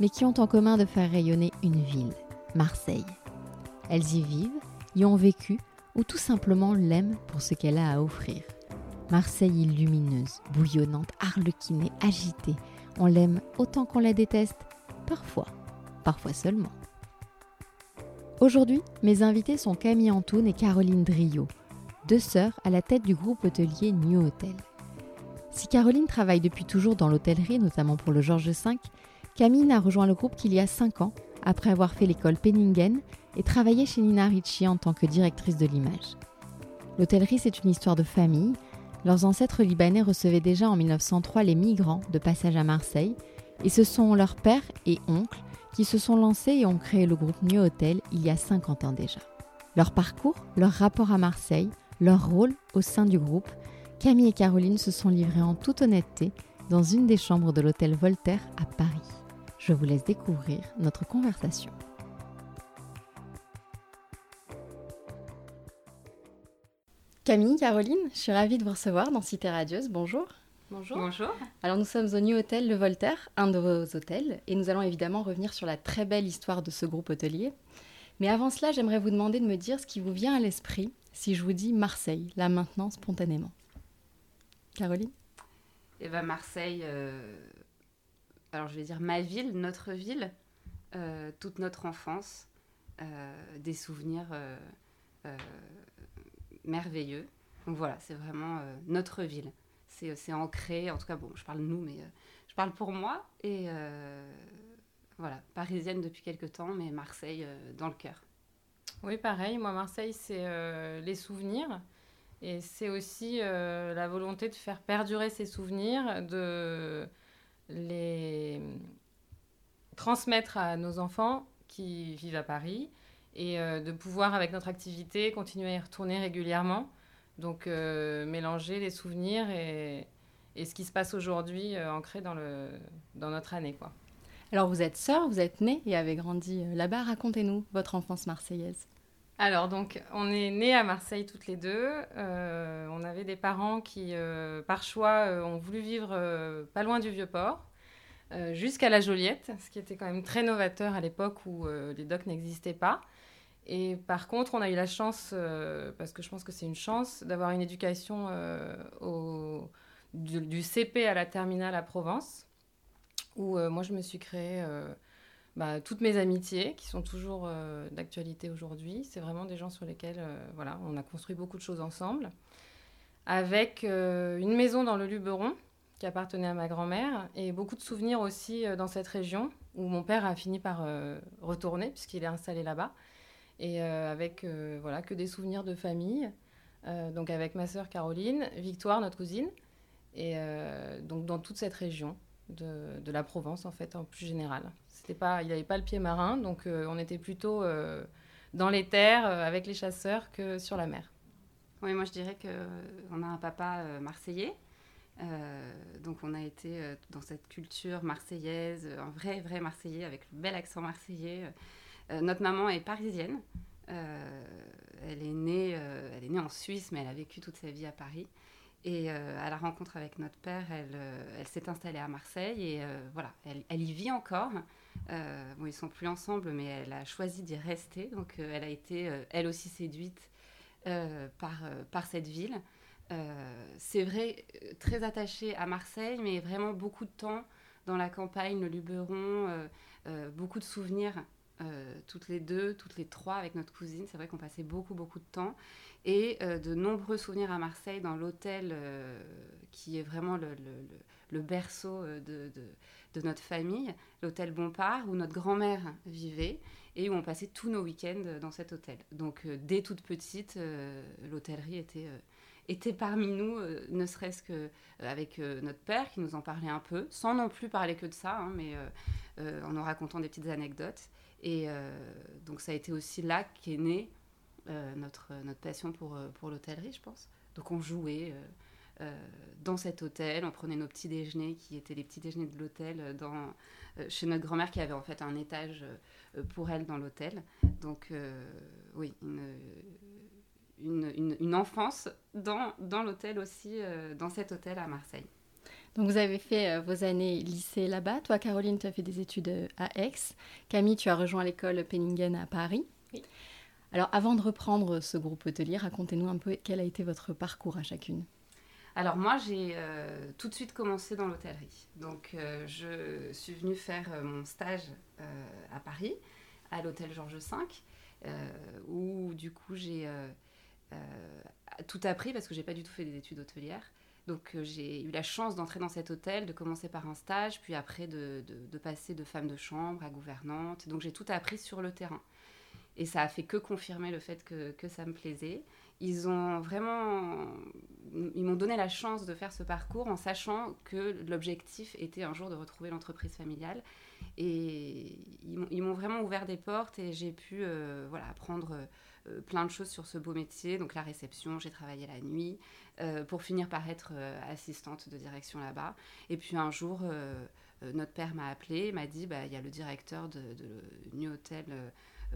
mais qui ont en commun de faire rayonner une ville, Marseille. Elles y vivent, y ont vécu ou tout simplement l'aiment pour ce qu'elle a à offrir. Marseille est lumineuse, bouillonnante, arlequinée, agitée. On l'aime autant qu'on la déteste, parfois parfois seulement. Aujourd'hui, mes invités sont Camille Antoun et Caroline Drio, deux sœurs à la tête du groupe hôtelier New Hotel. Si Caroline travaille depuis toujours dans l'hôtellerie, notamment pour le Georges V, Camille n'a rejoint le groupe qu'il y a 5 ans, après avoir fait l'école Penningen et travaillé chez Nina Ricci en tant que directrice de l'image. L'hôtellerie, c'est une histoire de famille. Leurs ancêtres libanais recevaient déjà en 1903 les migrants de passage à Marseille, et ce sont leurs pères et oncles qui se sont lancés et ont créé le groupe New Hotel il y a 50 ans déjà. Leur parcours, leur rapport à Marseille, leur rôle au sein du groupe, Camille et Caroline se sont livrés en toute honnêteté dans une des chambres de l'hôtel Voltaire à Paris. Je vous laisse découvrir notre conversation. Camille, Caroline, je suis ravie de vous recevoir dans Cité Radieuse. Bonjour. Bonjour. Bonjour. Alors nous sommes au New Hotel Le Voltaire, un de vos hôtels, et nous allons évidemment revenir sur la très belle histoire de ce groupe hôtelier. Mais avant cela, j'aimerais vous demander de me dire ce qui vous vient à l'esprit si je vous dis Marseille, là maintenant, spontanément. Caroline? Eh bien Marseille, euh, alors je vais dire ma ville, notre ville, euh, toute notre enfance, euh, des souvenirs merveilleux. Donc voilà, c'est vraiment notre ville c'est ancré. En tout cas, bon, je parle nous, mais euh, je parle pour moi. Et euh, voilà, parisienne depuis quelques temps, mais Marseille euh, dans le cœur. Oui, pareil. Moi, Marseille, c'est les souvenirs. Et c'est aussi la volonté de faire perdurer ces souvenirs, de les transmettre à nos enfants qui vivent à Paris et de pouvoir, avec notre activité, continuer à y retourner régulièrement donc euh, mélanger les souvenirs et, ce qui se passe aujourd'hui euh, ancré dans, dans notre année. Quoi. Alors vous êtes sœur, vous êtes née et avez grandi euh, là-bas. Racontez-nous votre enfance marseillaise. Alors donc on est nés à Marseille toutes les deux. on avait des parents qui, par choix, ont voulu vivre pas loin du Vieux-Port. jusqu'à la Joliette, ce qui était quand même très novateur à l'époque où les docks n'existaient pas. Et par contre, on a eu la chance, euh, parce que je pense que c'est une chance, d'avoir une éducation euh, au, du, CP à la terminale à Provence, où euh, moi je me suis créé bah, toutes mes amitiés, qui sont toujours d'actualité aujourd'hui. C'est vraiment des gens sur lesquels voilà, on a construit beaucoup de choses ensemble. Avec une maison dans le Luberon, qui appartenait à ma grand-mère, et beaucoup de souvenirs aussi dans cette région, où mon père a fini par retourner, puisqu'il est installé là-bas et euh, avec euh, voilà que des souvenirs de famille. Euh, donc avec ma sœur Caroline, Victoire, notre cousine, et donc dans toute cette région de, la Provence en fait en plus général. C'était pas, il n'y avait pas le pied marin, donc on était plutôt dans les terres avec les chasseurs que sur la mer. Oui, moi je dirais que on a un papa marseillais, donc on a été dans cette culture marseillaise, un vrai vrai marseillais avec le bel accent marseillais. Euh, notre maman est parisienne. Euh, elle, est née, euh, elle est née en Suisse, mais elle a vécu toute sa vie à Paris. Et à la rencontre avec notre père, elle, elle s'est installée à Marseille et voilà, elle, elle, y vit encore. bon, ils sont plus ensemble, mais elle a choisi d'y rester. Donc, elle a été, elle aussi, séduite par, par cette ville. c'est vrai, très attachée à Marseille, mais vraiment beaucoup de temps dans la campagne, le Luberon, beaucoup de souvenirs euh, toutes les deux, toutes les trois avec notre cousine. C'est vrai qu'on passait beaucoup, beaucoup de temps. Et euh, de nombreux souvenirs à Marseille dans l'hôtel euh, qui est vraiment le, berceau de, de, notre famille, l'hôtel Bompard, où notre grand-mère vivait et où on passait tous nos week-ends dans cet hôtel. Donc dès toute petite, l'hôtellerie était parmi nous, ne serait-ce que avec notre père qui nous en parlait un peu, sans non plus parler que de ça, hein, mais en nous racontant des petites anecdotes. Et donc ça a été aussi là qu'est née notre, notre passion pour, pour l'hôtellerie, je pense. Donc on jouait dans cet hôtel, on prenait nos petits déjeuners qui étaient les petits déjeuners de l'hôtel dans, chez notre grand-mère qui avait en fait un étage pour elle dans l'hôtel. Donc oui, une, une, une, enfance dans, dans l'hôtel aussi, euh, dans cet hôtel à Marseille. Donc vous avez fait euh, vos années lycée là-bas. Toi, Caroline, tu as fait des études euh, à Aix. Camille, tu as rejoint l'école Penningen à Paris. Oui. Alors avant de reprendre ce groupe hôtelier, racontez-nous un peu quel a été votre parcours à chacune. Alors moi, j'ai tout de suite commencé dans l'hôtellerie. Donc je suis venue faire mon stage à Paris, à l'hôtel Georges V, où du coup j'ai euh, tout appris parce que j'ai pas du tout fait des études hôtelières. Donc euh, j'ai eu la chance d'entrer dans cet hôtel, de commencer par un stage, puis après de, de, passer de femme de chambre à gouvernante. Donc j'ai tout appris sur le terrain. Et ça a fait que confirmer le fait que, que ça me plaisait. Ils ont vraiment, ils m'ont donné la chance de faire ce parcours en sachant que l'objectif était un jour de retrouver l'entreprise familiale. Et ils m'ont vraiment ouvert des portes et j'ai pu euh, voilà, apprendre euh, plein de choses sur ce beau métier. Donc la réception, j'ai travaillé la nuit euh, pour finir par être assistante de direction là-bas. Et puis un jour, notre père m'a appelé, m'a dit bah, il y a le directeur de, de New Hotel.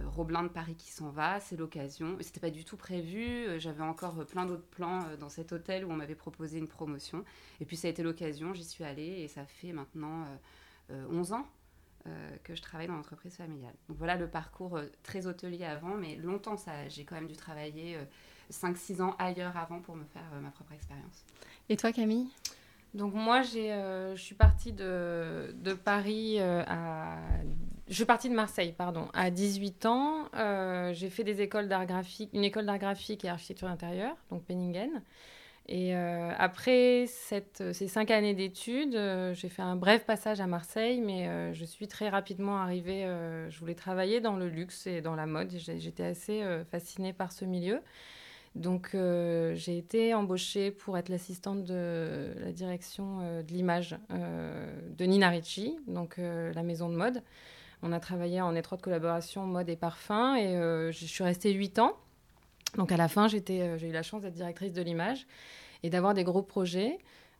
Roblin de Paris qui s'en va, c'est l'occasion. C'était pas du tout prévu. J'avais encore plein d'autres plans dans cet hôtel où on m'avait proposé une promotion. Et puis ça a été l'occasion, j'y suis allée et ça fait maintenant 11 ans euh, que je travaille dans l'entreprise familiale. Donc voilà le parcours euh, très hôtelier avant, mais longtemps, ça, j'ai quand même dû travailler 5-6 euh, ans ailleurs avant pour me faire ma propre expérience. Et toi, Camille? Donc moi, j'ai, je suis partie de, de Paris à... Je suis partie de Marseille, pardon, à 18 ans. j'ai fait des écoles d'art graphique, une école d'art graphique et architecture intérieure, donc Penningen. Et euh, après cette, ces cinq années d'études, euh, j'ai fait un bref passage à Marseille, mais euh, je suis très rapidement arrivée. je voulais travailler dans le luxe et dans la mode. J'étais assez fascinée par ce milieu. Donc j'ai été embauchée pour être l'assistante de la direction de l'image de Nina Ricci, donc la maison de mode. On a travaillé en étroite collaboration mode et parfum et je suis restée huit ans. Donc à la fin, euh, j'ai eu la chance d'être directrice de l'image et d'avoir des gros projets.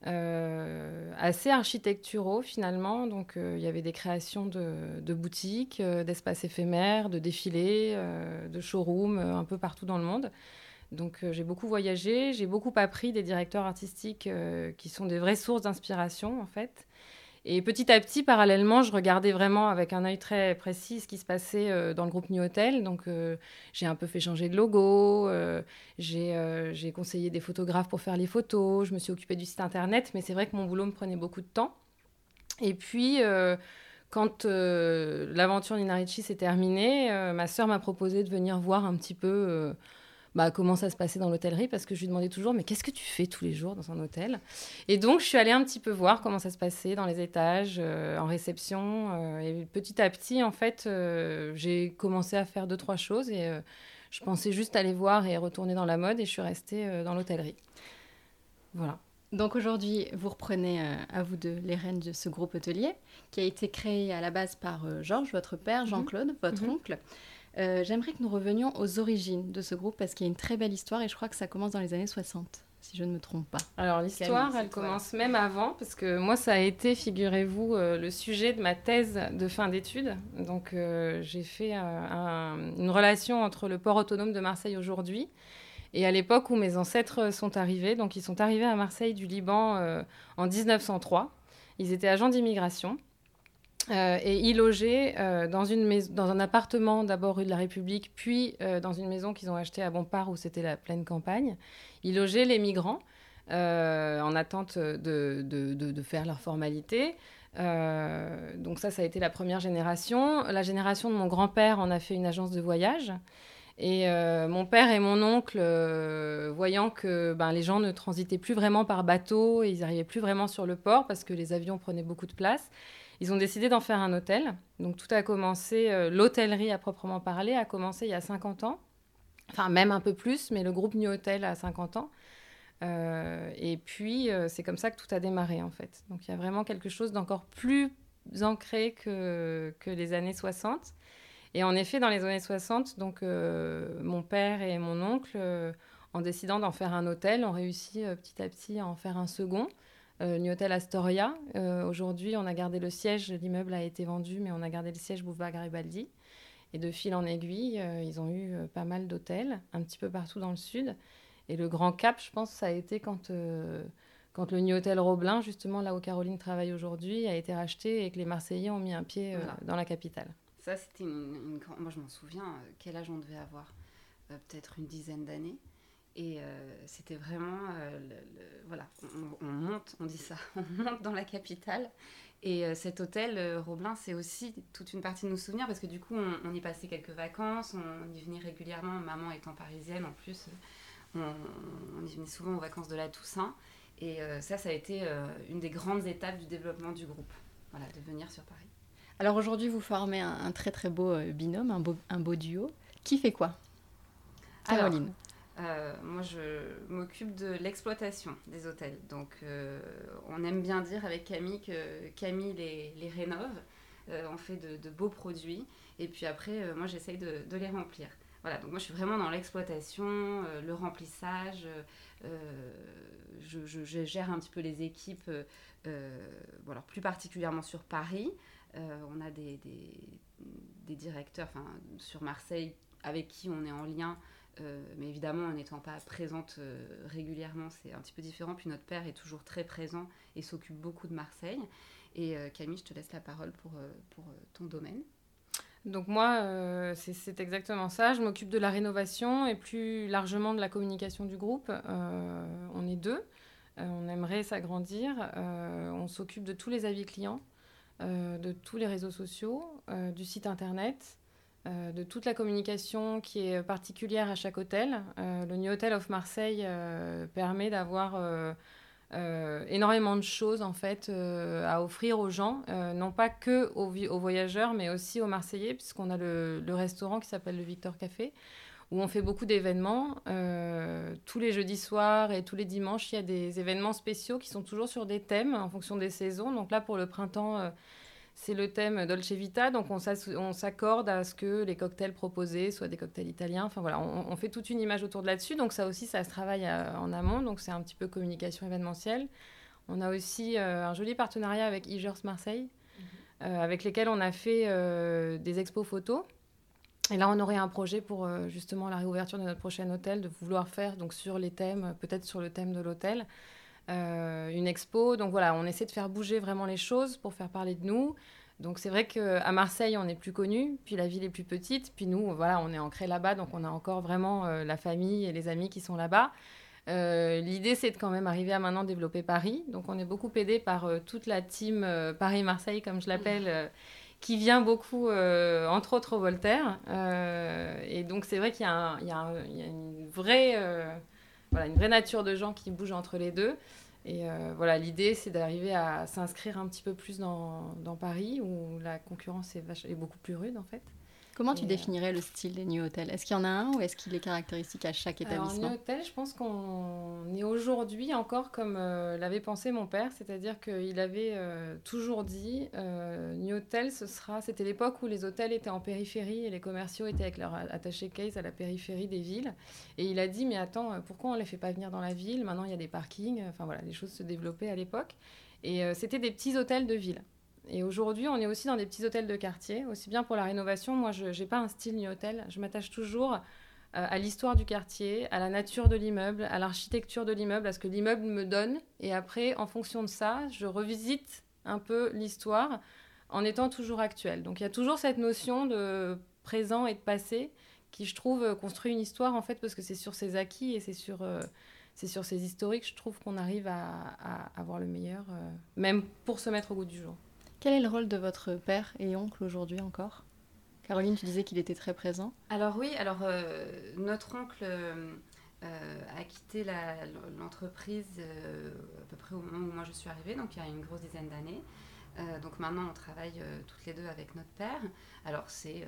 Euh, assez architecturaux finalement. Donc euh, il y avait des créations de, boutiques, d'espaces éphémères, de défilés, de showrooms un peu partout dans le monde. Donc j'ai beaucoup voyagé, j'ai beaucoup appris des directeurs artistiques qui sont des vraies sources d'inspiration en fait. Et petit à petit, parallèlement, je regardais vraiment avec un œil très précis ce qui se passait euh, dans le groupe New Hotel. Donc, euh, j'ai un peu fait changer de logo, euh, j'ai conseillé des photographes pour faire les photos, je me suis occupée du site internet, mais c'est vrai que mon boulot me prenait beaucoup de temps. Et puis, quand l'aventure Nina Ricci s'est terminée, ma sœur m'a proposé de venir voir un petit peu bah, comment ça se passait dans l'hôtellerie parce que je lui demandais toujours mais qu'est-ce que tu fais tous les jours dans un hôtel? Et donc je suis allée un petit peu voir comment ça se passait dans les étages, euh, en réception. Euh, et petit à petit, en fait, euh, j'ai commencé à faire deux, trois choses et je pensais juste aller voir et retourner dans la mode et je suis restée dans l'hôtellerie. Voilà. Donc aujourd'hui, vous reprenez à vous deux les rênes de ce groupe hôtelier qui a été créé à la base par Georges, votre père, mhm. Jean-Claude, votre mhm. oncle. Euh, j'aimerais que nous revenions aux origines de ce groupe parce qu'il y a une très belle histoire et je crois que ça commence dans les années 60, si je ne me trompe pas. Alors l'histoire, elle commence même avant parce que moi, ça a été, figurez-vous, euh, le sujet de ma thèse de fin d'études. Donc euh, j'ai fait une relation entre le port autonome de Marseille aujourd'hui et à l'époque où mes ancêtres sont arrivés. Donc ils sont arrivés à Marseille du Liban en 1903. Ils étaient agents d'immigration. Euh, et y loger euh, dans, une dans un appartement, d'abord rue de la République, puis euh, dans une maison qu'ils ont achetée à Bompard où c'était la pleine campagne. Y loger les migrants en attente de, de, de, faire leurs formalités. donc ça, ça a été la première génération. La génération de mon grand-père en a fait une agence de voyage. Et mon père et mon oncle, voyant que ben, les gens ne transitaient plus vraiment par bateau et ils n'arrivaient plus vraiment sur le port parce que les avions prenaient beaucoup de place, ils ont décidé d'en faire un hôtel. Donc tout a commencé, euh, l'hôtellerie à proprement parler a commencé il y a 50 ans. Enfin, même un peu plus, mais le groupe New Hotel a 50 ans. Euh, et puis, euh, c'est comme ça que tout a démarré, en fait. Donc, il y a vraiment quelque chose d'encore plus ancré que, les années 60. Et en effet, dans les années 60, donc, mon père et mon oncle, en décidant d'en faire un hôtel, ont réussi petit à petit à en faire un second. Euh, New Hotel Astoria. Aujourd'hui, on a gardé le siège, l'immeuble a été vendu, mais on a gardé le siège Boulevard Garibaldi. Et de fil en aiguille, euh, ils ont eu euh, pas mal d'hôtels, un petit peu partout dans le sud. Et le grand cap, je pense, ça a été quand, euh, quand le New Hotel Roblin, justement là où Caroline travaille aujourd'hui, a été racheté et que les Marseillais ont mis un pied dans la capitale. Ça, c'était une, grande... Moi, je m'en souviens, quel âge on devait avoir? Peut-être une dizaine d'années. Et c'était vraiment, voilà, on, monte, on dit ça, on monte dans la capitale et euh, cet hôtel, euh, Roblin, c'est aussi toute une partie de nos souvenirs parce que du coup, on, y passait quelques vacances, on, y venait régulièrement, maman étant parisienne en plus, euh, on, y venait souvent aux vacances de la Toussaint. Et ça, ça a été une des grandes étapes du développement du groupe, voilà, de venir sur Paris. Alors aujourd'hui, vous formez un, très très beau binôme, un beau, un beau duo. Qui fait quoi? Caroline. Euh, moi, je m'occupe de l'exploitation des hôtels. Donc, euh, on aime bien dire avec Camille que Camille les, rénove. Euh, on fait de, beaux produits. Et puis après, moi, j'essaye de, les remplir. Voilà, donc moi, je suis vraiment dans l'exploitation, le remplissage. Je, gère un petit peu les équipes, alors plus particulièrement sur Paris. on a des, des, des directeurs sur Marseille avec qui on est en lien euh, mais évidemment, en n'étant pas présente euh, régulièrement, c'est un petit peu différent. Puis notre père est toujours très présent et s'occupe beaucoup de Marseille. Et euh, Camille, je te laisse la parole pour, pour ton domaine. Donc moi, c'est exactement ça. Je m'occupe de la rénovation et plus largement de la communication du groupe. on est deux. on aimerait s'agrandir. on s'occupe de tous les avis clients, de tous les réseaux sociaux, du site internet. Euh, de toute la communication qui est particulière à chaque hôtel. Euh, le New Hotel of Marseille euh, permet d'avoir énormément de choses en fait à offrir aux gens, non pas que aux, voyageurs, mais aussi aux Marseillais, puisqu'on a le, restaurant qui s'appelle le Victor Café, où on fait beaucoup d'événements. tous les jeudis soirs et tous les dimanches, il y a des événements spéciaux qui sont toujours sur des thèmes en fonction des saisons. Donc là, pour le printemps c'est le thème Dolce Vita, donc on s'accorde à ce que les cocktails proposés soient des cocktails italiens. Enfin voilà, on, fait toute une image autour de là-dessus. Donc ça aussi, ça se travaille euh, en amont. Donc c'est un petit peu communication événementielle. On a aussi euh, un joli partenariat avec Igers Marseille, mhm. euh, avec lesquels on a fait des expos photos. Et là, on aurait un projet pour justement la réouverture de notre prochain hôtel, de vouloir faire donc sur les thèmes, peut-être sur le thème de l'hôtel, une expo. Donc voilà, on essaie de faire bouger vraiment les choses pour faire parler de nous. Donc c'est vrai qu'à Marseille, on est plus connu, puis la ville est plus petite, puis nous, voilà, on est ancré là-bas, donc on a encore vraiment euh, la famille et les amis qui sont là-bas. Euh, l'idée, c'est de quand même arriver à maintenant développer Paris. Donc on est beaucoup aidé par toute la team Paris-Marseille, comme je l'appelle, qui vient beaucoup, entre autres, au Voltaire. et donc c'est vrai qu'il y, a une vraie voilà, une vraie nature de gens qui bougent entre les deux. Et euh, voilà, l'idée, c'est d'arriver à s'inscrire un petit peu plus dans, dans Paris, où la concurrence est, est, beaucoup plus rude, en fait. Comment tu euh, définirais le style des New Hotels? Est-ce qu'il y en a un ou est-ce qu'il est caractéristique à chaque établissement? Alors, New Hotel, je pense qu'on est aujourd'hui encore comme euh, l'avait pensé mon père, c'est-à-dire qu'il avait euh, toujours dit New Hotel, ce sera. C'était l'époque où les hôtels étaient en périphérie et les commerciaux étaient avec leur attaché case à la périphérie des villes. Et il a dit mais attends, pourquoi on les fait pas venir dans la ville? Maintenant, il y a des parkings. Enfin voilà, les choses se développaient à l'époque. Et c'était des petits hôtels de ville. Et aujourd'hui, on est aussi dans des petits hôtels de quartier, aussi bien pour la rénovation. Moi, je n'ai pas un style ni hôtel. Je m'attache toujours euh, à l'histoire du quartier, à la nature de l'immeuble, à l'architecture de l'immeuble, à ce que l'immeuble me donne. Et après, en fonction de ça, je revisite un peu l'histoire en étant toujours actuel. Donc il y a toujours cette notion de présent et de passé qui, je trouve, construit une histoire en fait parce que c'est sur ses acquis et c'est sur, euh, sur ces historiques, je trouve qu'on arrive à, avoir le meilleur, euh, même pour se mettre au goût du jour. Quel est le rôle de votre père et oncle aujourd'hui encore? Caroline, tu disais qu'il était très présent. Alors oui, alors euh, notre oncle euh, a quitté l'entreprise euh, à peu près au moment où moi je suis arrivée, donc il y a une grosse dizaine d'années. donc maintenant on travaille toutes les deux avec notre père. Alors c'est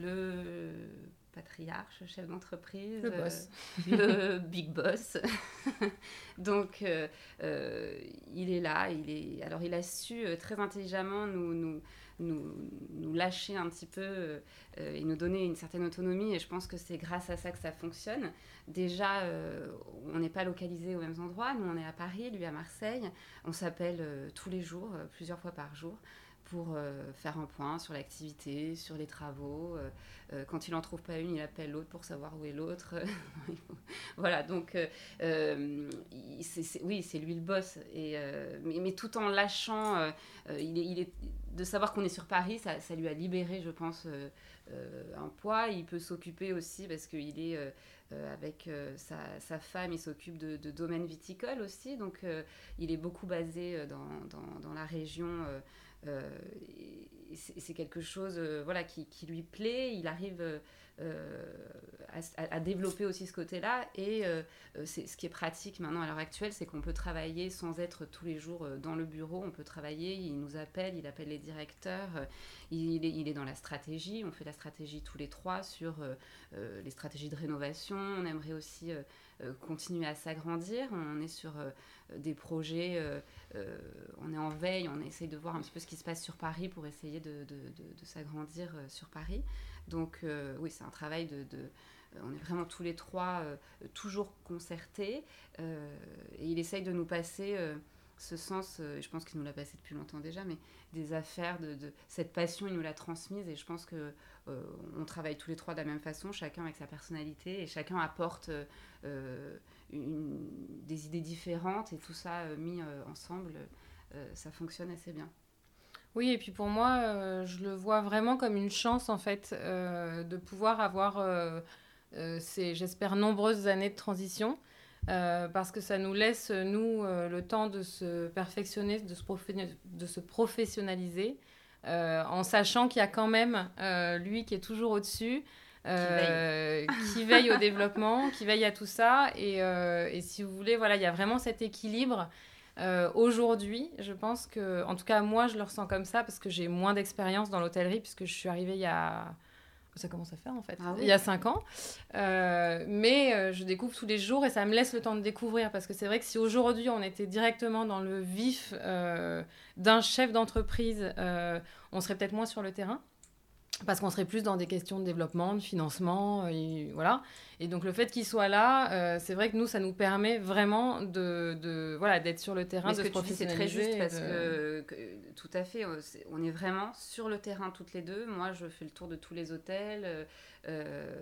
le patriarche, chef d'entreprise, le boss, le big boss. Donc, il est là. Il est. Alors, il a su très intelligemment nous, nous nous, nous, lâcher un petit peu et nous donner une certaine autonomie. Et je pense que c'est grâce à ça que ça fonctionne. Déjà, on n'est pas localisé aux mêmes endroits. Nous, on est à Paris, lui à Marseille. On s'appelle tous les jours, plusieurs fois par jour pour euh, faire un point sur l'activité, sur les travaux. Euh, euh, quand il n'en trouve pas une, il appelle l'autre pour savoir où est l'autre. voilà, donc oui, c'est lui le boss. Mais, tout en lâchant, de savoir qu'on est sur Paris, ça, lui a libéré, je pense, un poids. Il peut s'occuper aussi parce qu'il est... avec sa, femme, il s'occupe de, domaines viticoles aussi, donc il est beaucoup basé dans, la région c'est quelque chose euh, voilà, qui, lui plaît. Il arrive euh, à, développer aussi ce côté-là. Et ce qui est pratique maintenant à l'heure actuelle, c'est qu'on peut travailler sans être tous les jours dans le bureau. On peut travailler, il nous appelle, il appelle les directeurs, il, est, il est dans la stratégie. On fait la stratégie tous les trois sur les stratégies de rénovation. On aimerait aussi continuer à s'agrandir. On est sur des projets euh, on est en veille, on essaye de voir un petit peu ce qui se passe sur Paris pour essayer de, s'agrandir euh, sur Paris. Donc euh, oui, c'est un travail de, on est vraiment tous les trois toujours concertés et il essaye de nous passer ce sens, je pense qu'il nous l'a passé depuis longtemps déjà, mais des affaires, de, cette passion, il nous l'a transmise et je pense que on travaille tous les trois de la même façon, chacun avec sa personnalité et chacun apporte des idées différentes et tout ça euh, mis euh, ensemble, euh, ça fonctionne assez bien. Oui, et puis pour moi, je le vois vraiment comme une chance, en fait, de pouvoir avoir ces, j'espère, nombreuses années de transition, parce que ça nous laisse, nous, le temps de se perfectionner, de se, de se professionnaliser, en sachant qu'il y a quand même lui qui est toujours au-dessus, euh, qui, veille. au développement, qui veille à tout ça. Et, euh, et, si vous voulez, voilà, il y a vraiment cet équilibre. Euh, aujourd'hui, je pense que, en tout cas, moi, je le ressens comme ça parce que j'ai moins d'expérience dans l'hôtellerie puisque je suis arrivée il y a. Ça commence à faire en fait, ah il y a cinq ans. mais je découvre tous les jours et ça me laisse le temps de découvrir parce que c'est vrai que si aujourd'hui on était directement dans le vif d'un chef d'entreprise, on serait peut-être moins sur le terrain parce qu'on serait plus dans des questions de développement, de financement, et voilà. Et donc le fait qu'il soit là, euh, c'est vrai que nous, ça nous permet vraiment de, de voilà, d'être sur le terrain, de se professionnaliser. C'est très juste parce que, tout à fait, on est vraiment sur le terrain toutes les deux. Moi, je fais le tour de tous les hôtels. Euh, euh,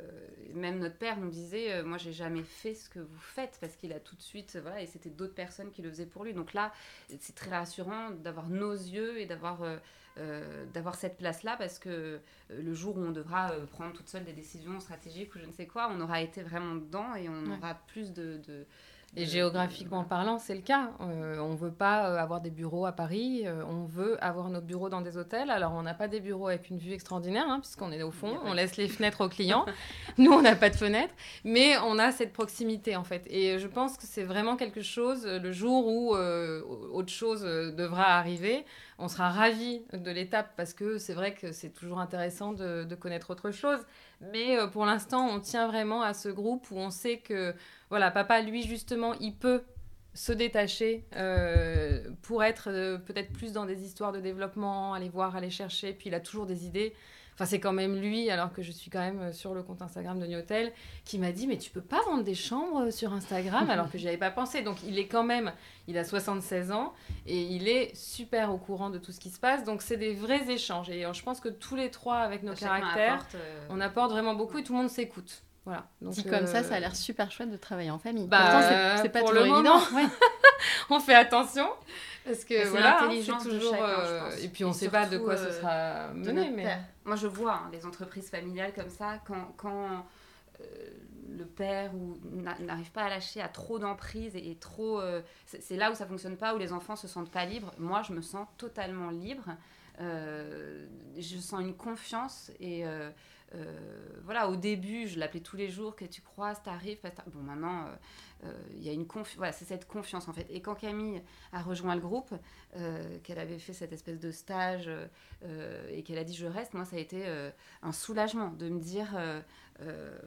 même notre père nous disait, moi, j'ai jamais fait ce que vous faites parce qu'il a tout de suite, voilà, et c'était d'autres personnes qui le faisaient pour lui. Donc là, c'est très rassurant d'avoir nos yeux et d'avoir euh, d'avoir cette place-là parce que euh, le jour où on devra euh, prendre toute seule des décisions stratégiques ou je ne sais quoi, on aura été vraiment dedans et on aura plus de, et géographiquement parlant, c'est le cas. Euh, on ne veut pas euh, avoir des bureaux à Paris, euh, on veut avoir nos bureaux dans des hôtels. Alors, on n'a pas des bureaux avec une vue extraordinaire, hein, puisqu'on est au fond, on laisse les fenêtres aux clients. Nous, on n'a pas de fenêtres, mais on a cette proximité, en fait. Et je pense que c'est vraiment quelque chose, le jour où autre chose devra arriver, on sera ravis de l'étape, parce que c'est vrai que c'est toujours intéressant de, connaître autre chose. Mais pour l'instant, on tient vraiment à ce groupe où on sait que voilà, papa, lui, justement, il peut se détacher euh, pour être euh, peut-être plus dans des histoires de développement, aller voir, aller chercher, puis il a toujours des idées. Enfin, c'est quand même lui, alors que je suis quand même euh, sur le compte Instagram de New Hotel, qui m'a dit Mais tu peux pas vendre des chambres sur Instagram alors que j'y avais pas pensé. Donc, il est quand même, il a 76 ans et il est super au courant de tout ce qui se passe. Donc, c'est des vrais échanges. Et je pense que tous les trois, avec nos caractères, on apporte vraiment beaucoup et tout le monde s'écoute. Voilà. Donc, Dit comme ça, ça a l'air euh, super chouette de travailler en famille. Bah, c'est pas toujours évident. on fait attention parce que voilà, c'est toujours. Euh, et puis on ne sait pas de quoi ce euh, sera mené. Mais... Moi, je vois hein, les entreprises familiales comme ça quand. quand le père n'arrive pas à lâcher, à trop d'emprise et, trop. c'est là où ça fonctionne pas, où les enfants se sentent pas libres. Moi, je me sens totalement libre. je sens une confiance et voilà, au début, je l'appelais tous les jours, que tu croises, t'arrives, bon maintenant, il y a une confiance, voilà, c'est cette confiance en fait. Et quand Camille a rejoint le groupe, qu'elle avait fait cette espèce de stage et qu'elle a dit je reste, moi ça a été un soulagement de me dire,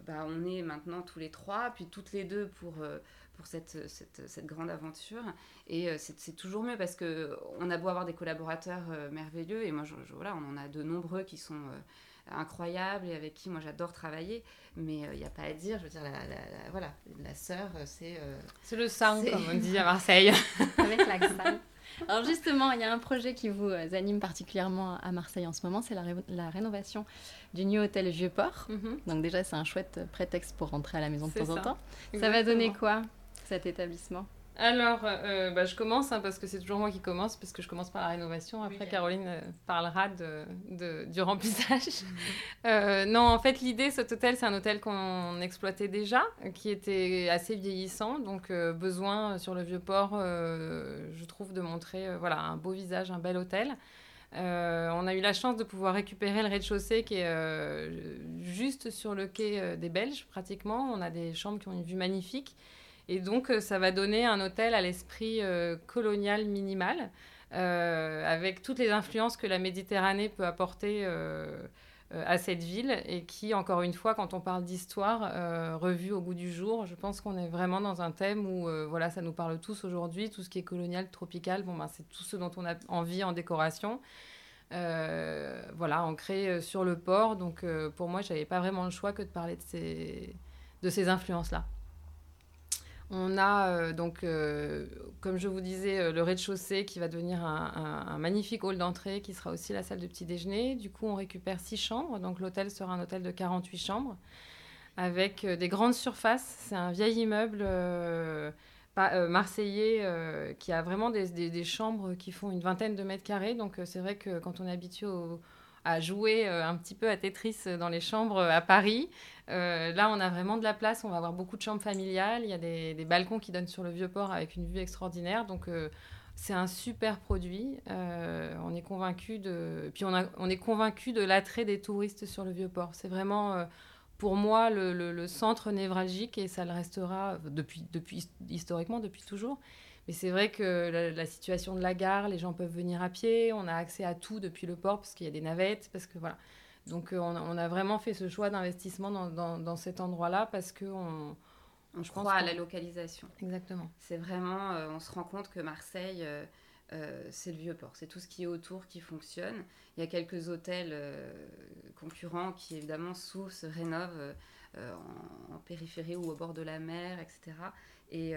bah, on est maintenant tous les trois, puis toutes les deux pour pour cette, cette, grande aventure. Et euh, c'est toujours mieux parce que on a beau avoir des collaborateurs euh, merveilleux, et moi, voilà, on en a de nombreux qui sont euh, incroyables et avec qui moi j'adore travailler, mais il n'y a pas à dire, je veux dire, la, la, voilà, la sœur, c'est... c'est le sang, comme on dit à Marseille. avec l'accent. Alors justement, il y a un projet qui vous anime particulièrement à Marseille en ce moment, c'est la, la, rénovation du New Hôtel Vieux-Port. Mhm. Donc déjà, c'est un chouette prétexte pour rentrer à la maison de temps en temps. Ça va donner quoi cet établissement? Alors, euh, bah, je commence hein, parce que c'est toujours moi qui commence, parce que je commence par la rénovation. Après, Caroline euh, parlera de, du remplissage. Euh, non, en fait, l'idée, cet hôtel, c'est un hôtel qu'on exploitait déjà, qui était assez vieillissant. Donc, besoin sur le Vieux-Port, je trouve, de montrer voilà, un beau visage, un bel hôtel. on a eu la chance de pouvoir récupérer le rez-de-chaussée qui est juste sur le quai des Belges, pratiquement. On a des chambres qui ont une vue magnifique. Et donc, euh, ça va donner un hôtel à l'esprit euh, colonial minimal, euh, avec toutes les influences que la Méditerranée peut apporter à cette ville, et qui, encore une fois, quand on parle d'histoire, revue au goût du jour, je pense qu'on est vraiment dans un thème où, voilà, ça nous parle tous aujourd'hui, tout ce qui est colonial, tropical, bon, ben, c'est tout ce dont on a envie en décoration. voilà, ancré sur le port. Donc pour moi, je n'avais pas vraiment le choix que de parler de ces influences-là. On a euh, donc, euh, comme je vous disais, euh, le rez-de-chaussée qui va devenir un, magnifique hall d'entrée qui sera aussi la salle de petit déjeuner. Du coup, on récupère six chambres. Donc, l'hôtel sera un hôtel de 48 chambres avec des grandes surfaces. C'est un vieil immeuble marseillais qui a vraiment des, chambres qui font une vingtaine de mètres carrés. Donc, c'est vrai que quand on est habitué à jouer un petit peu à Tetris dans les chambres à Paris. Euh, là, on a vraiment de la place. On va avoir beaucoup de chambres familiales. Il y a des, balcons qui donnent sur le vieux port avec une vue extraordinaire. Donc, euh, c'est un super produit. Euh, on est convaincu de. Puis, on, est convaincu de l'attrait des touristes sur le vieux port. C'est vraiment. pour moi, le, centre névralgique, et ça le restera depuis, historiquement, depuis toujours. Mais c'est vrai que la, la, situation de la gare, les gens peuvent venir à pied, on a accès à tout depuis le port parce qu'il y a des navettes, parce que voilà. Donc euh, on, a vraiment fait ce choix d'investissement dans, cet endroit-là parce que on, je crois à la localisation. Exactement. C'est vraiment, euh, on se rend compte que Marseille, euh, c'est le vieux port, c'est tout ce qui est autour qui fonctionne. Il y a quelques hôtels concurrents qui évidemment s'ouvrent, se rénovent en, périphérie ou au bord de la mer, etc. Et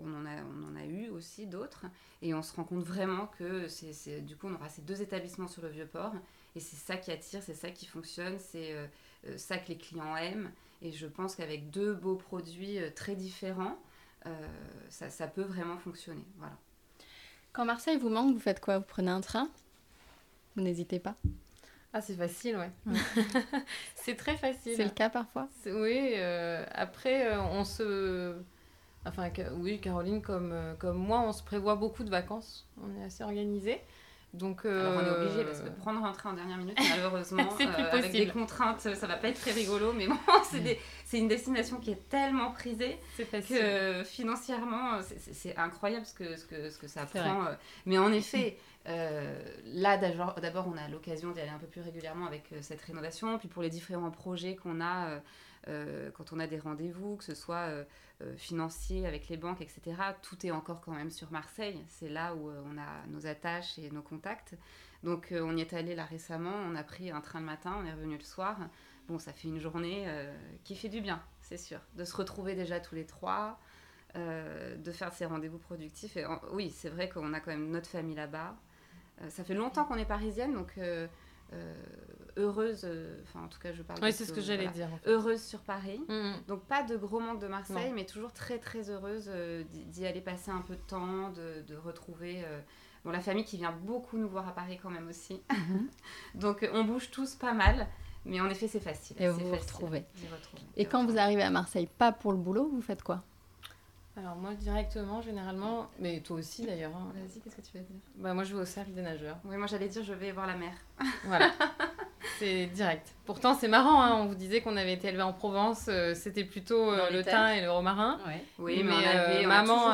on, en a, on en a eu aussi d'autres. Et on se rend compte vraiment que c'est, du coup, on aura ces deux établissements sur le vieux port et c'est ça qui attire, c'est ça qui fonctionne, c'est euh, euh, ça que les clients aiment. Et je pense qu'avec deux beaux produits euh, très différents, ça, ça, peut vraiment fonctionner. Voilà. Quand Marseille vous manque, vous faites quoi? Vous prenez un train? Vous n'hésitez pas? Ah, c'est facile, ouais. c'est très facile. C'est le cas parfois? Oui, après, on se... Enfin, oui, Caroline, comme, comme moi, on se prévoit beaucoup de vacances. On est assez organisé. Donc, Alors on est obligé parce que euh, prendre un train en dernière minute, malheureusement, euh, avec des contraintes, ça va pas être très rigolo. Mais bon, c'est une destination qui est tellement prisée que financièrement, c'est incroyable ce que, ce que, ce que ça prend. Euh. Mais en effet, là d'abord, on a l'occasion d'y aller un peu plus régulièrement avec cette rénovation. Puis pour les différents projets qu'on a, quand on a des rendez-vous, que ce soit euh, financiers avec les banques, etc., tout est encore quand même sur Marseille. C'est là où euh, on a nos attaches et nos contacts. Donc euh, on y est allé là récemment, on a pris un train le matin, on est revenu le soir. Bon, ça fait une journée qui fait du bien, c'est sûr. De se retrouver déjà tous les trois, de faire ces rendez-vous productifs. Et oui, c'est vrai qu'on a quand même notre famille là-bas. ça fait longtemps qu'on est parisienne, donc euh, heureuse, euh, enfin en tout cas je parle. Oui, c'est ce que j'allais dire. Heureuse sur Paris. Mm, mm. Donc pas de gros manque de Marseille, mais toujours très très heureuse euh, d'y aller passer un peu de temps, de, retrouver bon, la famille qui vient beaucoup nous voir à Paris quand même aussi. Mhm. Donc on bouge tous pas mal. Mais en effet, c'est facile. Et vous vous retrouvez. Et quand vous arrivez à Marseille, pas pour le boulot, vous faites quoi? Alors moi directement, généralement, mais toi aussi d'ailleurs. Hein. Vas-y, qu'est-ce que tu vas dire? Bah, Moi je vais au cercle des nageurs. Oui, moi j'allais dire je vais voir la mer. Voilà. c'est direct. Pourtant, c'est marrant, hein, on vous disait qu'on avait été élevé en Provence, euh, c'était plutôt euh, le thym et le romarin. Oui, mais, euh, maman,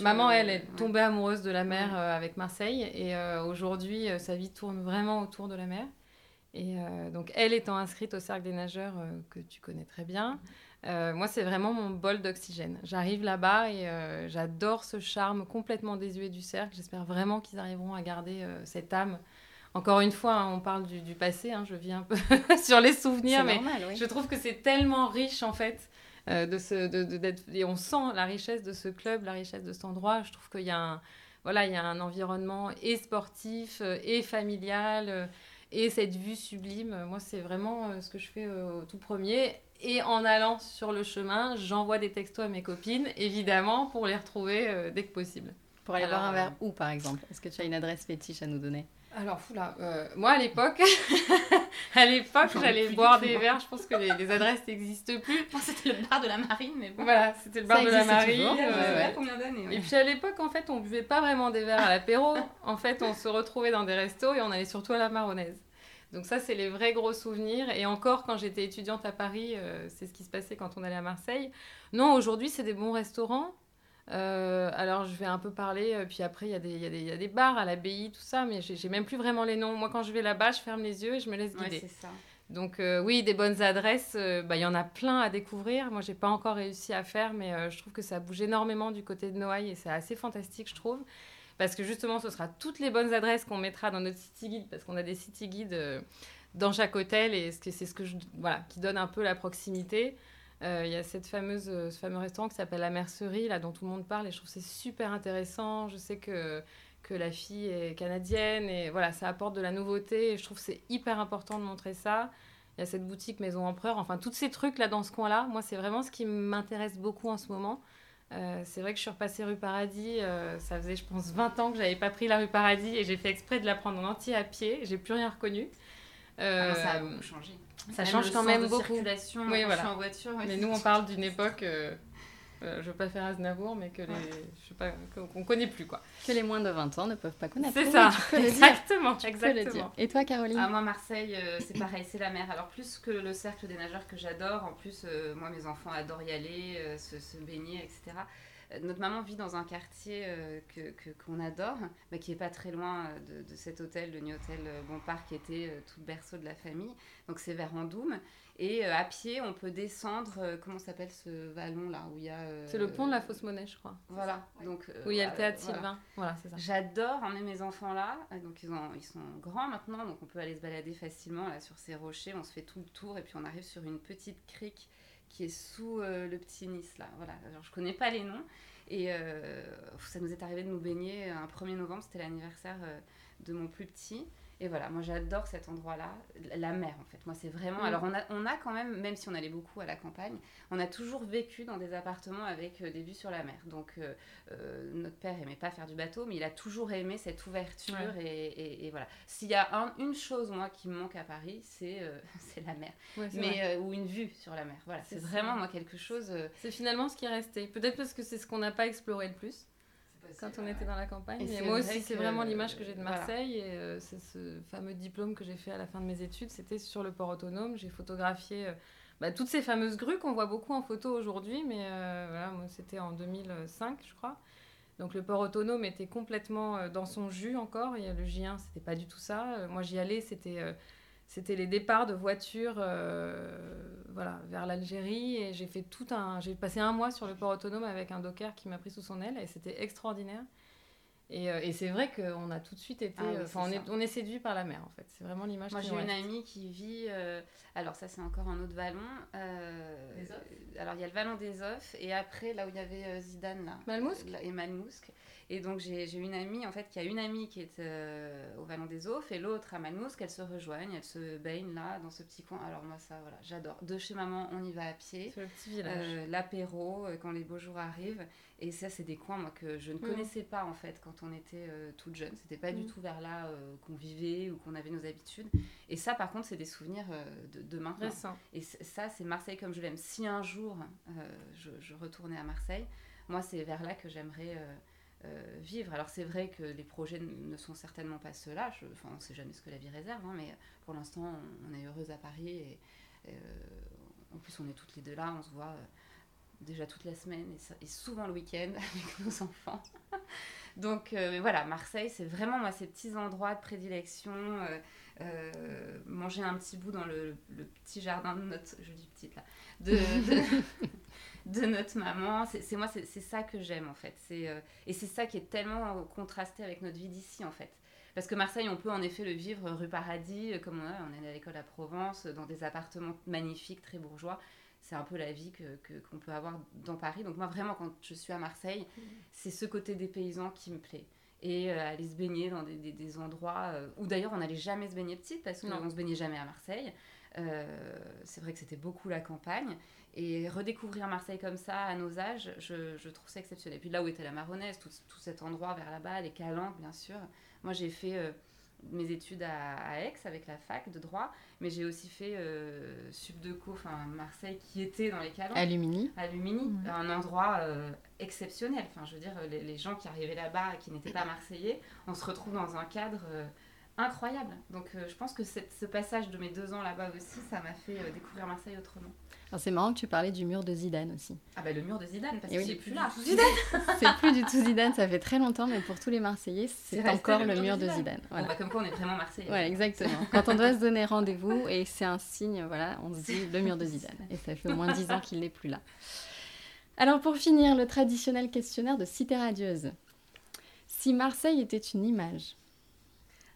maman elle est tombée amoureuse de la mer avec Marseille et aujourd'hui, sa vie tourne vraiment autour de la mer. Et donc, elle étant inscrite au cercle des nageurs que tu connais très bien, moi, c'est vraiment mon bol d'oxygène. J'arrive là-bas et j'adore ce charme complètement désuet du cercle. J'espère vraiment qu'ils arriveront à garder cette âme encore une fois, hein, on parle du, passé, hein, je vis un peu sur les souvenirs, mais je trouve que c'est tellement riche en fait. Euh, de ce, de, et on sent la richesse de ce club, la richesse de cet endroit. Je trouve qu'il y a un, voilà, il y a un environnement et sportif euh, et familial euh, et cette vue sublime. Moi, c'est vraiment ce que je fais au tout premier. Et en allant sur le chemin, j'envoie des textos à mes copines, évidemment, pour les retrouver dès que possible. Pour aller boire un verre où, par exemple? Est-ce que tu as une adresse fétiche à nous donner? Alors, là, euh, moi à l'époque, à l'époque, j'allais boire des verres. Je pense que les, adresses n'existent plus. c'était le bar de la marine, mais bon. Voilà, c'était le bar de la marine. Euh, combien d'années Et puis à l'époque, en fait, on buvait pas vraiment des verres à l'apéro. en fait, on se retrouvait dans des restos et on allait surtout à la marronnaise. Donc ça, c'est les vrais gros souvenirs. Et encore, quand j'étais étudiante à Paris, euh, c'est ce qui se passait quand on allait à Marseille. Non, aujourd'hui, c'est des bons restaurants. Euh, alors, je vais un peu parler, euh, puis après, il y, a des, y, a des, y a des bars à l'abbaye, tout ça, mais j'ai même plus vraiment les noms. Moi, quand je vais là-bas, je ferme les yeux et je me laisse guider. ça. Donc, euh, oui, des bonnes adresses, bah, il y en a plein à découvrir. Moi, j'ai pas encore réussi à faire, mais je trouve que ça bouge énormément du côté de Noailles et c'est assez fantastique, je trouve. Parce que justement, ce sera toutes les bonnes adresses qu'on mettra dans notre city guide, parce qu'on a des city guides dans chaque hôtel et c'est ce que voilà, qui donne un peu la proximité. Euh, il y a cette fameuse, euh, ce fameux restaurant qui s'appelle La Mercerie, là, dont tout le monde parle, et je trouve c'est super intéressant. Je sais que, que la fille est canadienne, et voilà, ça apporte de la nouveauté, et je trouve c'est hyper important de montrer ça. Il y a cette boutique Maison Empereur, enfin, tous ces trucs-là dans ce coin-là, moi, c'est vraiment ce qui m'intéresse beaucoup en ce moment. Euh, c'est vrai que je suis repassée rue Paradis, ça faisait, je pense, 20 ans que j'avais pas pris la rue Paradis, et j'ai fait exprès de la prendre en entier à pied, j'ai plus rien reconnu. Ah, ça a beaucoup changé. Ça change quand même beaucoup. Circulation, oui, voilà. en voiture. mais nous, on parle d'une époque, euh, euh, je veux pas faire Aznavour, mais que les, je sais pas, qu'on connaît plus quoi. Que les moins de 20 ans ne peuvent pas connaître. C'est ça, exactement, exactement. Et toi, Caroline ah, Moi, Marseille, euh, c'est pareil, c'est la mer. Alors plus que le cercle des nageurs que j'adore, en plus, moi, mes enfants adorent y aller, se, se, baigner, etc notre maman vit dans un quartier euh, que qu'on adore, mais qui est pas très loin euh, de, cet hôtel, le New Hôtel euh, Bompard, qui était tout le berceau de la famille. Donc c'est vers Andoum. Et à pied, on peut descendre, comment s'appelle ce vallon là où il y a. c'est le pont de la Fausse Monnaie, je crois. Voilà. Donc, où il y a le théâtre Sylvain. Voilà, c'est ça. J'adore emmener mes enfants là. Donc ils, ont, ils sont grands maintenant, donc on peut aller se balader facilement là sur ces rochers. On se fait tout le tour et puis on arrive sur une petite crique qui est sous le petit Nice là. Voilà. Alors je connais pas les noms. Et euh, ça nous est arrivé de nous baigner un 1er novembre, c'était l'anniversaire euh, de mon plus petit. Et voilà, moi j'adore cet endroit-là, la mer en fait. Moi c'est vraiment. Mm. Alors on a, on a quand même, même si on allait beaucoup à la campagne, on a toujours vécu dans des appartements avec euh, des vues sur la mer. Donc euh, euh, notre père aimait pas faire du bateau, mais il a toujours aimé cette ouverture. Et, et, voilà. S'il y a un, une chose moi qui me manque à Paris, c'est c'est la mer. mais ou une vue sur la mer. Voilà, c'est vraiment moi quelque chose. C'est finalement ce qui est resté. Peut-être parce que c'est ce qu'on n'a pas exploré le plus quand on était dans la campagne. Et, moi aussi, c'est vraiment l'image que j'ai de Marseille. Et euh, c'est ce fameux diplôme que j'ai fait à la fin de mes études. C'était sur le port autonome. J'ai photographié euh, bah, toutes ces fameuses grues qu'on voit beaucoup en photo aujourd'hui. Mais euh, voilà, moi, c'était en 2005, je crois. Donc le port autonome était complètement dans son jus encore. Et le J1, c'était pas du tout ça. moi, j'y allais, c'était c'était les départs de voitures voilà, vers l'Algérie. Et j'ai fait tout un j'ai passé un mois sur le port autonome avec un docker qui m'a pris sous son aile et c'était extraordinaire et, euh, et c'est vrai qu'on a tout de suite été ah enfin on, est, on est séduit par la mer en fait c'est vraiment l'image moi j'ai une amie qui vit euh, alors ça c'est encore un autre vallon euh, alors il y a le vallon des Offs et après là où il y avait Zidane là Malmousque? Et Malmousque et donc j'ai une amie, en fait, qui a une amie qui est euh, au Vallon des Offs et l'autre à Malmousse, qu'elles se rejoignent, elles se baignent là, dans ce petit coin. Alors moi, ça, voilà, j'adore. De chez maman, on y va à pied. le petit village. Euh, l'apéro, euh, quand les beaux jours arrivent. Et ça, c'est des coins, moi, que je ne mm. connaissais pas, en fait, quand on était toute jeune. C'était pas du mm. tout vers là qu'on vivait ou qu'on avait nos habitudes. Et ça, par contre, c'est des souvenirs de, de, maintenant. Et ça, c'est Marseille comme je l'aime. Si un jour, je, je, retournais à Marseille, moi, c'est vers là que j'aimerais vivre. Alors c'est vrai que les projets ne sont certainement pas ceux-là. Enfin, on ne sait jamais ce que la vie réserve, hein, mais pour l'instant, on, est heureuse à Paris et, en plus on est toutes les deux là, on se voit déjà toute la semaine et, souvent le week-end avec nos enfants. Donc euh, voilà, Marseille, c'est vraiment moi ces petits endroits de prédilection. Euh, euh, manger un petit bout dans le, petit jardin de notre, je dis petite là, de, de, notre maman. C'est moi, c'est ça que j'aime en fait. et c'est ça qui est tellement contrasté avec notre vie d'ici en fait. Parce que Marseille, on peut en effet le vivre rue Paradis, comme on, a, on est à l'école à Provence, dans des appartements magnifiques, très bourgeois c'est un peu la vie que, qu'on peut avoir dans Paris. Donc moi vraiment quand je suis à Marseille, mmh. c'est ce côté des paysans qui me plaît. Et euh, aller se baigner dans des, des, endroits euh, où d'ailleurs on n'allait jamais se baigner petite parce qu'on ne se baignait jamais à Marseille. Euh, c'est vrai que c'était beaucoup la campagne. Et redécouvrir Marseille comme ça à nos âges, je, je trouve ça exceptionnel. Et puis là où était la Marronnaise, tout, tout cet endroit vers là-bas, les Calanques bien sûr. Moi j'ai fait mes études à, Aix avec la fac de droit, mais j'ai aussi fait euh, Subdeco, enfin Marseille, qui était dans les Calanques. À Lumini. À Lumini, un endroit euh, exceptionnel. Enfin, je veux dire, les, gens qui arrivaient là-bas, qui n'étaient pas marseillais, on se retrouve dans un cadre euh, incroyable. Donc, euh, je pense que ce passage de mes deux ans là-bas aussi, ça m'a fait découvrir Marseille autrement c'est marrant que tu parlais du mur de Zidane aussi. Ah bah le mur de Zidane, parce qu'il n'est plus là. c'est plus du tout Zidane, ça fait très longtemps, mais pour tous les Marseillais, c'est encore le mur de Zidane. Voilà. Bah, comme quoi on est vraiment Marseillais. Ouais, exactement. Quand on doit se donner rendez-vous, et c'est un signe, voilà, on se dit le mur de Zidane. Et ça fait au moins dix ans qu'il n'est plus là. Alors pour finir, le traditionnel questionnaire de Cité Radieuse. Si Marseille était une image,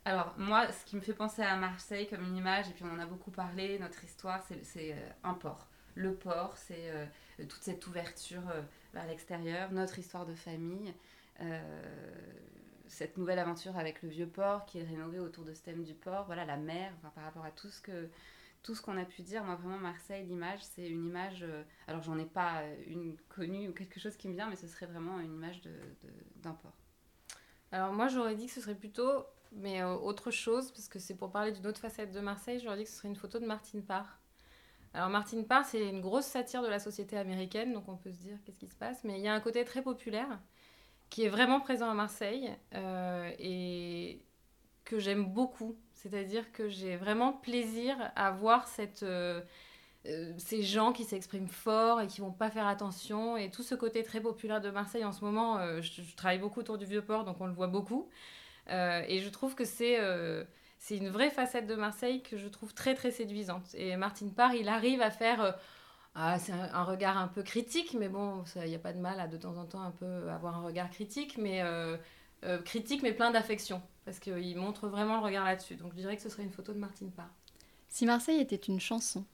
alors, moi, ce qui me fait penser à Marseille comme une image, et puis on en a beaucoup parlé, notre histoire, c'est euh, un port le port, c'est euh, toute cette ouverture euh, vers l'extérieur, notre histoire de famille, euh, cette nouvelle aventure avec le vieux port qui est rénové autour de ce thème du port, voilà la mer, par rapport à tout ce qu'on a pu dire, moi vraiment Marseille, l'image, c'est une image, alors j'en ai pas une connue ou quelque chose qui me vient, mais ce serait vraiment une image d'un port. Alors moi j'aurais dit que ce serait plutôt, mais autre chose, parce que c'est pour parler d'une autre facette de Marseille, j'aurais dit que ce serait une photo de Martine Parr. Alors Martin Parr, c'est une grosse satire de la société américaine, donc on peut se dire qu'est-ce qui se passe, mais il y a un côté très populaire qui est vraiment présent à Marseille euh, et que j'aime beaucoup. C'est-à-dire que j'ai vraiment plaisir à voir euh, euh, ces gens qui s'expriment fort et qui vont pas faire attention. Et tout ce côté très populaire de Marseille en ce moment, je, je, travaille beaucoup autour du Vieux-Port, donc on le voit beaucoup. Et je trouve que c'est c'est une vraie facette de Marseille que je trouve très très séduisante. Et Martin Parr, il arrive à faire... Euh, ah, c'est un, regard un peu critique, mais bon, il n'y a pas de mal à de temps en temps un peu avoir un regard critique, mais euh, euh, critique mais plein d'affection, parce qu'il montre vraiment le regard là-dessus. Donc je dirais que ce serait une photo de Martin Parr. Si Marseille était une chanson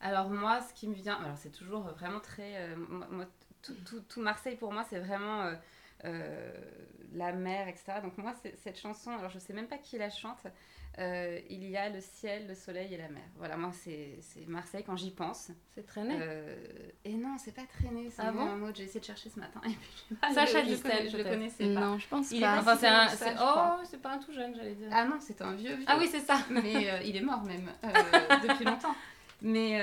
Alors moi, ce qui me vient, alors c'est toujours vraiment très... moi, tout, tout, Marseille pour moi, c'est vraiment euh, la mer, etc. Donc moi, cette chanson, alors je sais même pas qui la chante, euh, il y a le ciel, le soleil et la mer. Voilà, moi, c'est Marseille quand j'y pense. C'est traîné euh, Et non, c'est pas traîné. C'est ah un mot que j'ai essayé de chercher ce matin. Et puis, Sacha le, je le connaissais pas. Non, je pense il pas. Enfin, c'est un... Oh, c'est pas un tout jeune, j'allais dire. Ah non, c'est un vieux, vieux. Ah oui, c'est ça. Mais il est mort même, depuis longtemps. Mais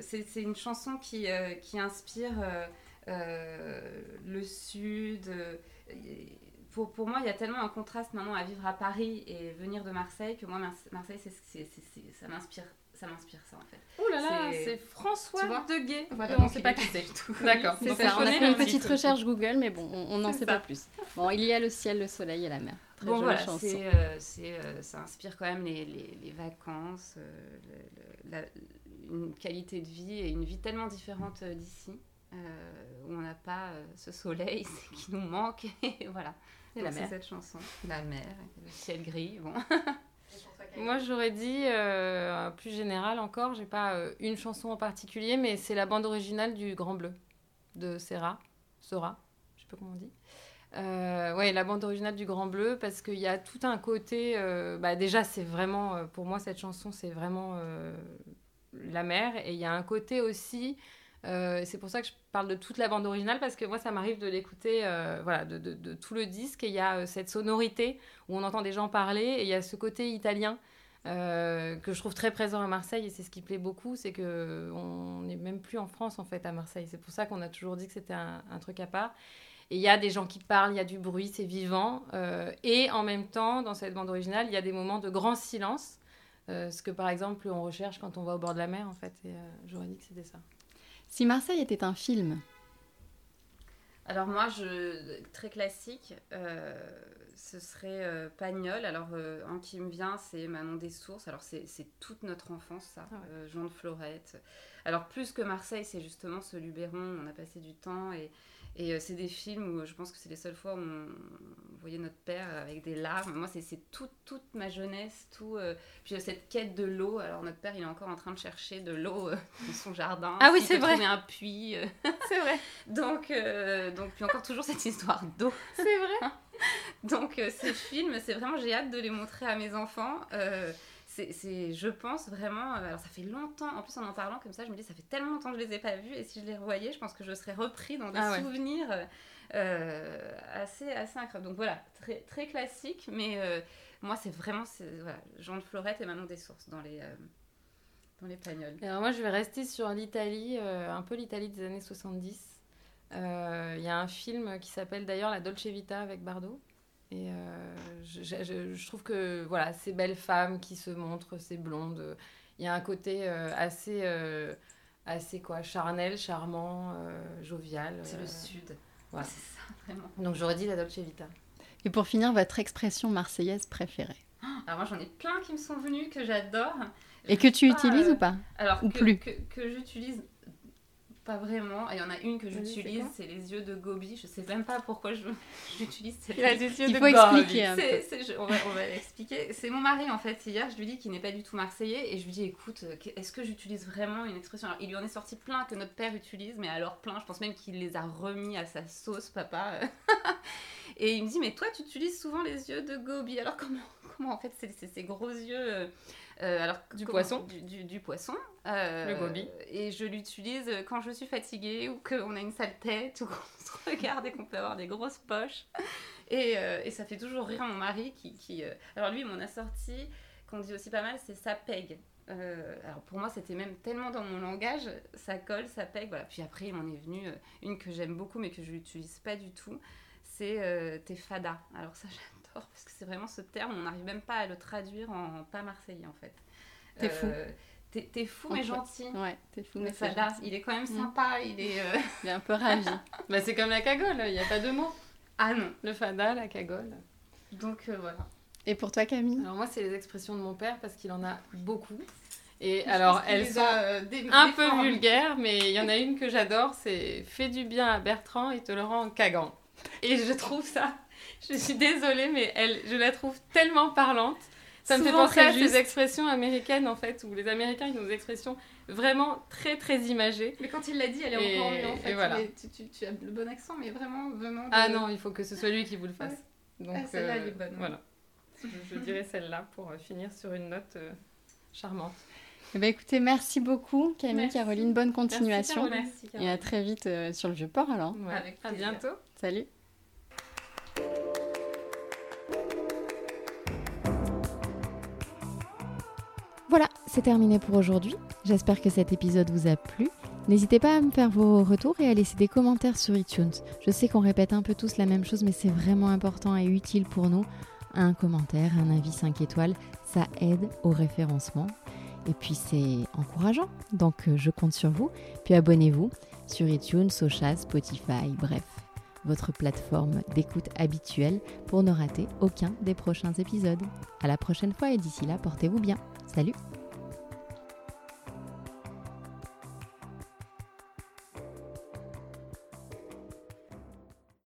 c'est une chanson qui, qui inspire euh, le sud. Euh, pour, pour, moi, il y a tellement un contraste maintenant à vivre à Paris et venir de Marseille que moi, Marseille, c'est, ça m'inspire ça m'inspire ça en fait. Oh là là, c'est François Deguet. Voilà, on ne sait pas qui c'est tout. D'accord. C'est ça. On a fait une petite recherche Google, mais bon, on n'en sait pas plus. Bon, il y a le ciel, le soleil et la mer. Très bon voilà, c'est, euh, euh, ça inspire quand même les, les, les vacances, la, une qualité de vie et une vie tellement différente d'ici. Euh, où on n'a pas euh, ce soleil qui nous manque. Et voilà. Et la mer. cette chanson. La mer, le ciel gris. Bon. Moi, j'aurais dit, euh, plus général encore, j'ai pas une chanson en particulier, mais c'est la bande originale du Grand Bleu de Serra. Sora, je sais pas comment on dit. Euh, ouais, la bande originale du Grand Bleu, parce qu'il y a tout un côté. bah déjà, c'est vraiment, pour moi, cette chanson, c'est vraiment la mer. Et il y a un côté aussi euh, c'est pour ça que je parle de toute la bande originale parce que moi ça m'arrive de l'écouter euh, voilà de, tout le disque et il y a euh, cette sonorité où on entend des gens parler et il y a ce côté italien que je trouve très présent à Marseille et c'est ce qui plaît beaucoup c'est que on n'est même plus en France en fait à Marseille c'est pour ça qu'on a toujours dit que c'était un, truc à part Et il y a des gens qui parlent, il y a du bruit, c'est vivant. Et en même temps, dans cette bande originale, il y a des moments de grand silence. Ce que par exemple on recherche quand on va au bord de la mer en fait. Et j'aurais dit que c'était ça. Si Marseille était un film, alors moi, je, très classique, euh, ce serait euh, Pagnol. Alors, euh, un qui me vient, c'est Manon des Sources. Alors, c'est toute notre enfance, ça. Ah Jean de Florette. Alors, plus que Marseille, c'est justement ce Luberon. On a passé du temps et et euh, c'est des films où je pense que c'est les seules fois où on voyait notre père avec des larmes. Moi, c'est toute, toute ma jeunesse, tout. Euh, puis euh, cette quête de l'eau. Alors, notre père, il est encore en train de chercher de l'eau dans son jardin. Ah oui, c'est vrai. Trouver un puits. c'est vrai. donc, donc, puis encore toujours cette histoire d'eau. C'est vrai. donc, ces films, c'est vraiment, j'ai hâte de les montrer à mes enfants c'est, je pense vraiment. Euh, alors, ça fait longtemps, en plus en en parlant comme ça, je me dis, ça fait tellement longtemps que je les ai pas vus, et si je les revoyais, je pense que je serais repris dans des ah souvenirs euh, assez, assez incroyables. Donc voilà, très, très classique, mais euh, moi, c'est vraiment voilà, Jean de Florette et Manon des Sources dans les, dans les Pagnols. Alors, moi, je vais rester sur l'Italie, un peu l'Italie des années 70. Il y a un film qui s'appelle d'ailleurs La Dolce Vita avec Bardot. Et euh, je, trouve que voilà, ces belles femmes qui se montrent, ces blondes, il y a un côté euh, assez, euh, assez quoi, charnel, charmant, jovial. C'est le sud. Voilà. C'est ça, vraiment. Donc j'aurais dit la Dolce Vita. Et pour finir, votre expression marseillaise préférée? Alors moi j'en ai plein qui me sont venus, que j'adore. Et que tu utilises ou pas? Alors ou plus? que, que j'utilise pas vraiment. Il y en a une que j'utilise, c'est les yeux de Gobi. Je sais même pas pourquoi j'utilise cette Il a des yeux Il faut expliquer. Un on va, on va expliquer. C'est mon mari en fait. Hier, je lui dis qu'il n'est pas du tout marseillais et je lui dis écoute, est-ce que j'utilise vraiment une expression? Alors, Il lui en est sorti plein que notre père utilise, mais alors plein. Je pense même qu'il les a remis à sa sauce, papa. et il me dit mais toi, tu utilises souvent les yeux de Gobi. Alors comment, comment en fait, c'est ces gros yeux euh, euh, alors, du poisson du, poisson. Euh, le gobi. Et je l'utilise quand je suis fatiguée ou qu'on a une sale tête ou qu'on se regarde et qu'on peut avoir des grosses poches. Et, euh, et ça fait toujours rire mon mari qui... qui alors lui, mon assorti, qu'on dit aussi pas mal, c'est ça pègue. alors pour moi, c'était même tellement dans mon langage, ça colle, ça pègue. Voilà. Puis après, il m'en est venu une que j'aime beaucoup mais que je n'utilise pas du tout. C'est tes fada. Alors ça, parce que c'est vraiment ce terme, on n'arrive même pas à le traduire en pas marseillais en fait. T'es fou. Euh, t'es fou mais gentil. Ouais, t'es fou mais, ça, il est quand même mm. sympa, il est... Euh, il est un peu ravi. bah, c'est comme la cagole, il n'y a pas de mots. Ah non. Le fada, la cagole. Donc euh, voilà. Et pour toi Camille Alors moi c'est les expressions de mon père parce qu'il en a beaucoup. Et alors, elles sont un peu vulgaires, mais il y en a une que j'adore, c'est Fais du bien à Bertrand et te le rend en cagant. Et je trouve ça je suis désolée, mais elle, je la trouve tellement parlante. Ça me fait penser à ces expressions américaines, en fait, où les Américains, ils ont des expressions vraiment très, très imagées. Mais quand il l'a dit, elle est encore mieux, en fait. Voilà. tu, as le bon accent, mais vraiment venant Ah non, il faut que ce soit lui qui vous le fasse. Donc, ah, celle-là, elle est bonne. Voilà. Je, dirais celle-là pour euh, finir sur une note euh, charmante. Eh ben, écoutez, merci beaucoup Camille, Caroline, bonne continuation. Merci, Et à très vite euh, sur le Vieux-Port alors. Avec à bientôt. Salut. C'est terminé pour aujourd'hui. J'espère que cet épisode vous a plu. N'hésitez pas à me faire vos retours et à laisser des commentaires sur iTunes. Je sais qu'on répète un peu tous la même chose, mais c'est vraiment important et utile pour nous. Un commentaire, un avis 5 étoiles, ça aide au référencement. Et puis c'est encourageant, donc euh, je compte sur vous. Puis abonnez-vous sur iTunes, Socha, Spotify, bref, votre plateforme d'écoute habituelle pour ne rater aucun des prochains épisodes. À la prochaine fois et d'ici là, portez-vous bien. Salut